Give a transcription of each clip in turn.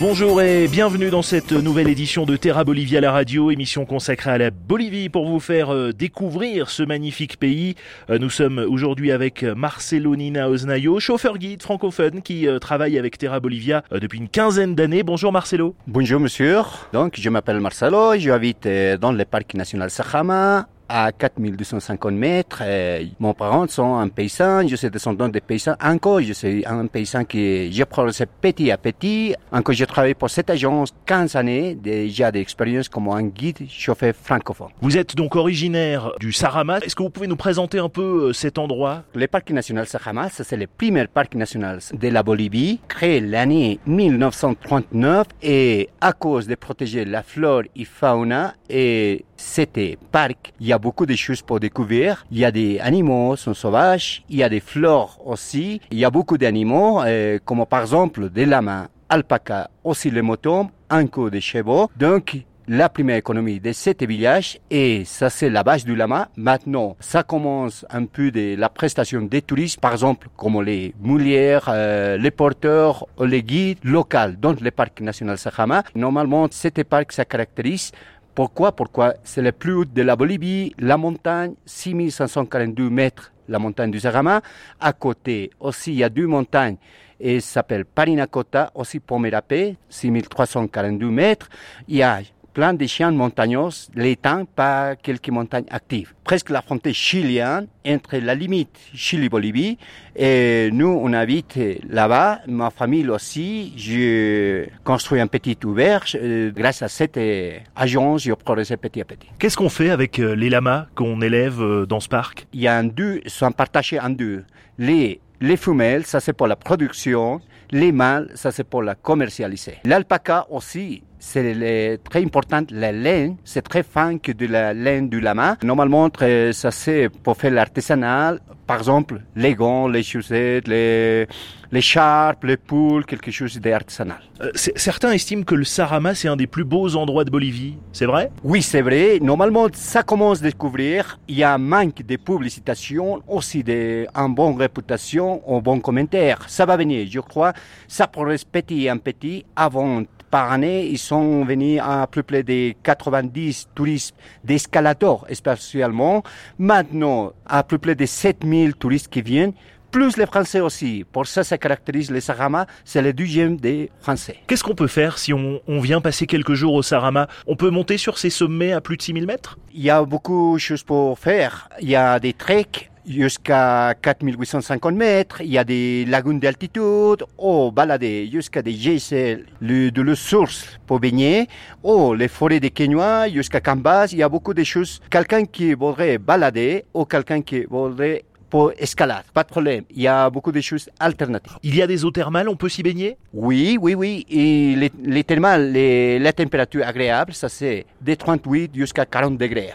Bonjour et bienvenue dans cette nouvelle édition de Terra Bolivia la radio, émission consacrée à la Bolivie pour vous faire euh, découvrir ce magnifique pays. Euh, nous sommes aujourd'hui avec Marcelo Nina Osnayo, chauffeur guide francophone qui euh, travaille avec Terra Bolivia depuis une quinzaine d'années. Bonjour Marcelo. Bonjour monsieur. Donc je m'appelle Marcelo, je habite dans le parc national Sajama à 4250 mètres. mon parents sont un paysan, je suis descendant des paysans. Encore, je suis un paysan qui, je progresse petit à petit. Encore, je travaille pour cette agence 15 années, déjà d'expérience comme un guide chauffeur francophone. Vous êtes donc originaire du Sarama. Est-ce que vous pouvez nous présenter un peu euh, cet endroit? Le parc national Sarama, c'est le premier parc national de la Bolivie, créé l'année 1939 et à cause de protéger la flore et fauna et c'était parc, il y a beaucoup de choses pour découvrir. Il y a des animaux, sont sauvages. Il y a des flores aussi. Il y a beaucoup d'animaux, euh, comme par exemple des lamas, alpacas, aussi les moutons, un coup de chevaux. Donc, la première économie de cet village et ça c'est la base du lama. Maintenant, ça commence un peu de la prestation des touristes, par exemple comme les moulières, euh, les porteurs, les guides locaux dans le parc national Sajama. Normalement, cet parc ça caractérise pourquoi? Pourquoi? C'est le plus haut de la Bolivie, la montagne, 6542 mètres, la montagne du Zarama. À côté aussi, il y a deux montagnes et s'appelle Parinacota, aussi Pomerape, 6342 mètres. Il y a plein de chiens montagneux, l'étang par quelques montagnes actives. Presque la frontière chilienne entre la limite Chili-Bolivie et nous, on habite là-bas. Ma famille aussi, j'ai construit un petit auberge. Euh, grâce à cette euh, agence, j'ai progressé petit à petit. Qu'est-ce qu'on fait avec euh, les lamas qu'on élève dans ce parc? Il y a un deux, sont partagés en deux. Les les femelles, ça c'est pour la production. Les mâles, ça c'est pour la commercialiser. L'alpaca aussi, c'est très important. La laine, c'est très fin que de la laine du lama. Normalement, ça c'est pour faire l'artisanal. Par exemple, les gants, les chaussettes, les, les charpes, les poules, quelque chose d'artisanal. Euh, certains estiment que le Sarama, c'est un des plus beaux endroits de Bolivie. C'est vrai? Oui, c'est vrai. Normalement, ça commence à découvrir. Il y a un manque de publicitation, aussi de, bonne réputation, un bon commentaire. Ça va venir, je crois. Ça progresse petit à petit avant par année, ils sont venus à plus près de 90 touristes d'escalators, spécialement. Maintenant, à plus près de 7000 touristes qui viennent plus les Français aussi. Pour ça, ça caractérise les Sarama, c'est le deuxième des Français. Qu'est-ce qu'on peut faire si on, on, vient passer quelques jours au Sarama? On peut monter sur ces sommets à plus de 6000 mètres? Il y a beaucoup de choses pour faire. Il y a des treks jusqu'à 4850 mètres, il y a des lagunes d'altitude, ou balader jusqu'à des GSL de la source pour baigner, ou les forêts des Kenya jusqu'à Cambas, il y a beaucoup de choses. Quelqu'un qui voudrait balader ou quelqu'un qui voudrait pour escalade. Pas de problème. Il y a beaucoup de choses alternatives. Il y a des eaux thermales, on peut s'y baigner? Oui, oui, oui. Et les, les thermales, les, la température agréable, ça c'est de 38 jusqu'à 40 degrés.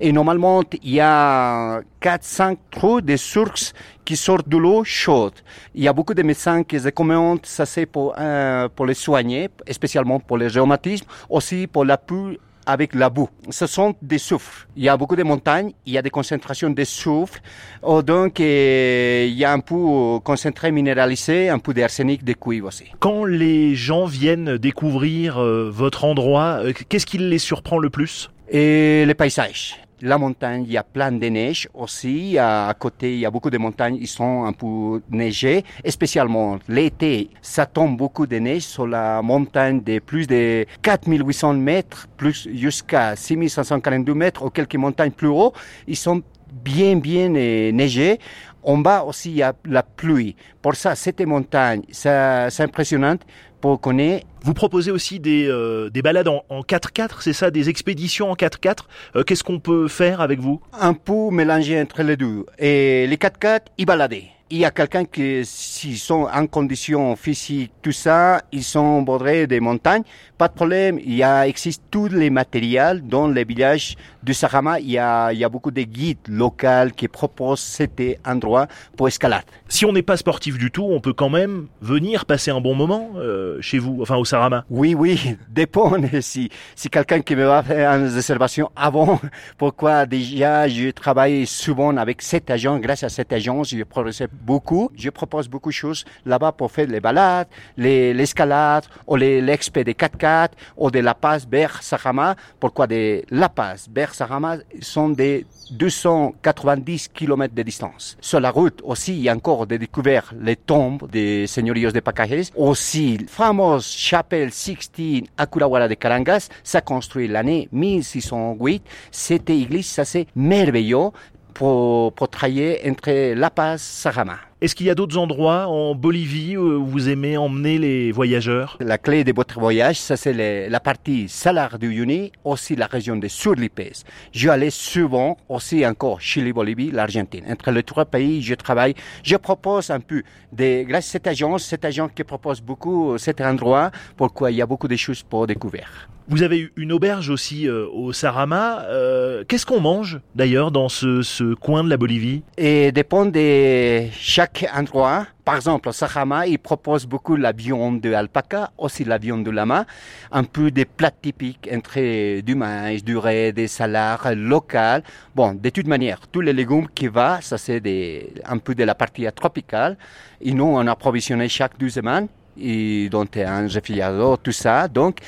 Et normalement, il y a 4-5 trous de sources qui sortent de l'eau chaude. Il y a beaucoup de médecins qui recommandent ça c'est pour, euh, pour les soigner, spécialement pour les rhumatismes, aussi pour la peau avec la boue. Ce sont des soufres. Il y a beaucoup de montagnes, il y a des concentrations de soufre. Oh, donc, il y a un peu concentré minéralisé, un peu d'arsenic, de cuivre aussi. Quand les gens viennent découvrir euh, votre endroit, euh, qu'est-ce qui les surprend le plus? Et les paysages la montagne, il y a plein de neige aussi. À côté, il y a beaucoup de montagnes, ils sont un peu neigées, spécialement l'été. Ça tombe beaucoup de neige sur la montagne de plus de 4800 mètres, plus jusqu'à 6542 mètres, ou quelques montagnes plus haut. Ils sont bien, bien euh, neigés. En bas aussi, il y a la pluie. Pour ça, cette montagne, c'est impressionnant pour connaître. Vous proposez aussi des, euh, des balades en, en 4x4, c'est ça, des expéditions en 4x4. Euh, Qu'est-ce qu'on peut faire avec vous? Un peu mélanger entre les deux. Et les 4x4, y balader. Il y a quelqu'un qui, s'ils sont en condition physique, tout ça, ils sont bordés des montagnes, pas de problème. Il y a, existe tous les matériels dans les villages du Sarama. Il y a, il y a beaucoup de guides locaux qui proposent cet endroit pour escalade. Si on n'est pas sportif du tout, on peut quand même venir passer un bon moment euh, chez vous, enfin au Sarama. Oui, oui, dépend. Si, si quelqu'un qui me va faire une réservation avant, pourquoi déjà je travaille souvent avec cet agent. Grâce à cet agent, je progresse beaucoup. Je propose beaucoup de choses là-bas pour faire les balades, l'escalade, ou l'expé des 4x4, ou de La Paz vers Sarama. Pourquoi de La Paz vers Sarama? Sont des 290 km de distance. Sur la route aussi, il y a encore des découvertes, les tombes des señoríos de Pacajes. Aussi, fameuse chapelle Sixtine à Curawara de Carangas, ça construit l'année 1608. Cette église, ça c'est merveilleux pour, pour travailler entre La Paz, Sarama. Est-ce qu'il y a d'autres endroits en Bolivie où vous aimez emmener les voyageurs? La clé de votre voyage, ça c'est la partie Salar du Uyuni, aussi la région de Surlipes. Je allais souvent aussi encore Chili, Bolivie, l'Argentine. Entre les trois pays, je travaille. Je propose un peu, de, grâce à cette agence, cette agence qui propose beaucoup cet endroit, pourquoi il y a beaucoup de choses pour découvrir. Vous avez une auberge aussi euh, au Sarama. Euh, Qu'est-ce qu'on mange d'ailleurs dans ce, ce, coin de la Bolivie? Et dépend de chaque endroit. Par exemple, au Sarama, il propose beaucoup la viande de alpaca, aussi la viande de lama, un peu des plats typiques entre du maïs, du riz, des salades locales. Bon, de toute manière, tous les légumes qui vont, ça c'est un peu de la partie tropicale. Et nous, on a provisionné chaque deux semaines, et donc un réfrigérateur, tout ça. Donc,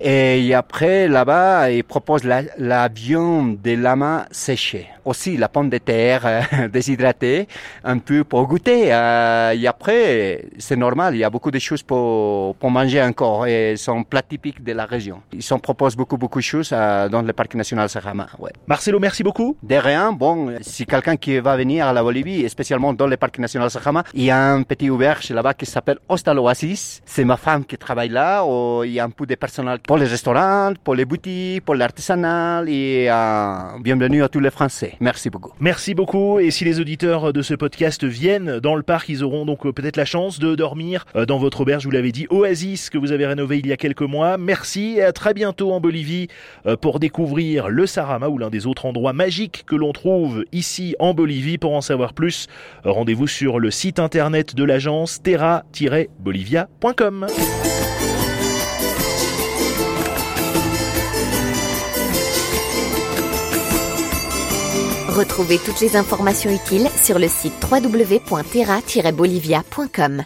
et après, là-bas, ils proposent la, la viande de lama séchée. Aussi, la pomme de terre euh, déshydratée, un peu pour goûter. Euh, et après, c'est normal, il y a beaucoup de choses pour, pour manger encore. Et sont plats typiques de la région. Ils en proposent beaucoup, beaucoup de choses euh, dans le parc national Sarama. Ouais. Marcelo, merci beaucoup. De rien. Bon, si quelqu'un qui va venir à la Bolivie, et spécialement dans le parc national Sarama, il y a un petit auberge là-bas qui s'appelle Hostal Oasis. C'est ma femme qui travaille là. Ou il y a un peu de personnel pour les restaurants, pour les boutiques, pour l'artisanal et euh, bienvenue à tous les Français. Merci beaucoup. Merci beaucoup. Et si les auditeurs de ce podcast viennent dans le parc, ils auront donc peut-être la chance de dormir euh, dans votre auberge, vous l'avez dit, Oasis, que vous avez rénové il y a quelques mois. Merci et à très bientôt en Bolivie euh, pour découvrir le Sarama ou l'un des autres endroits magiques que l'on trouve ici en Bolivie. Pour en savoir plus, rendez-vous sur le site internet de l'agence terra-bolivia.com. Retrouvez toutes les informations utiles sur le site www.terra-bolivia.com.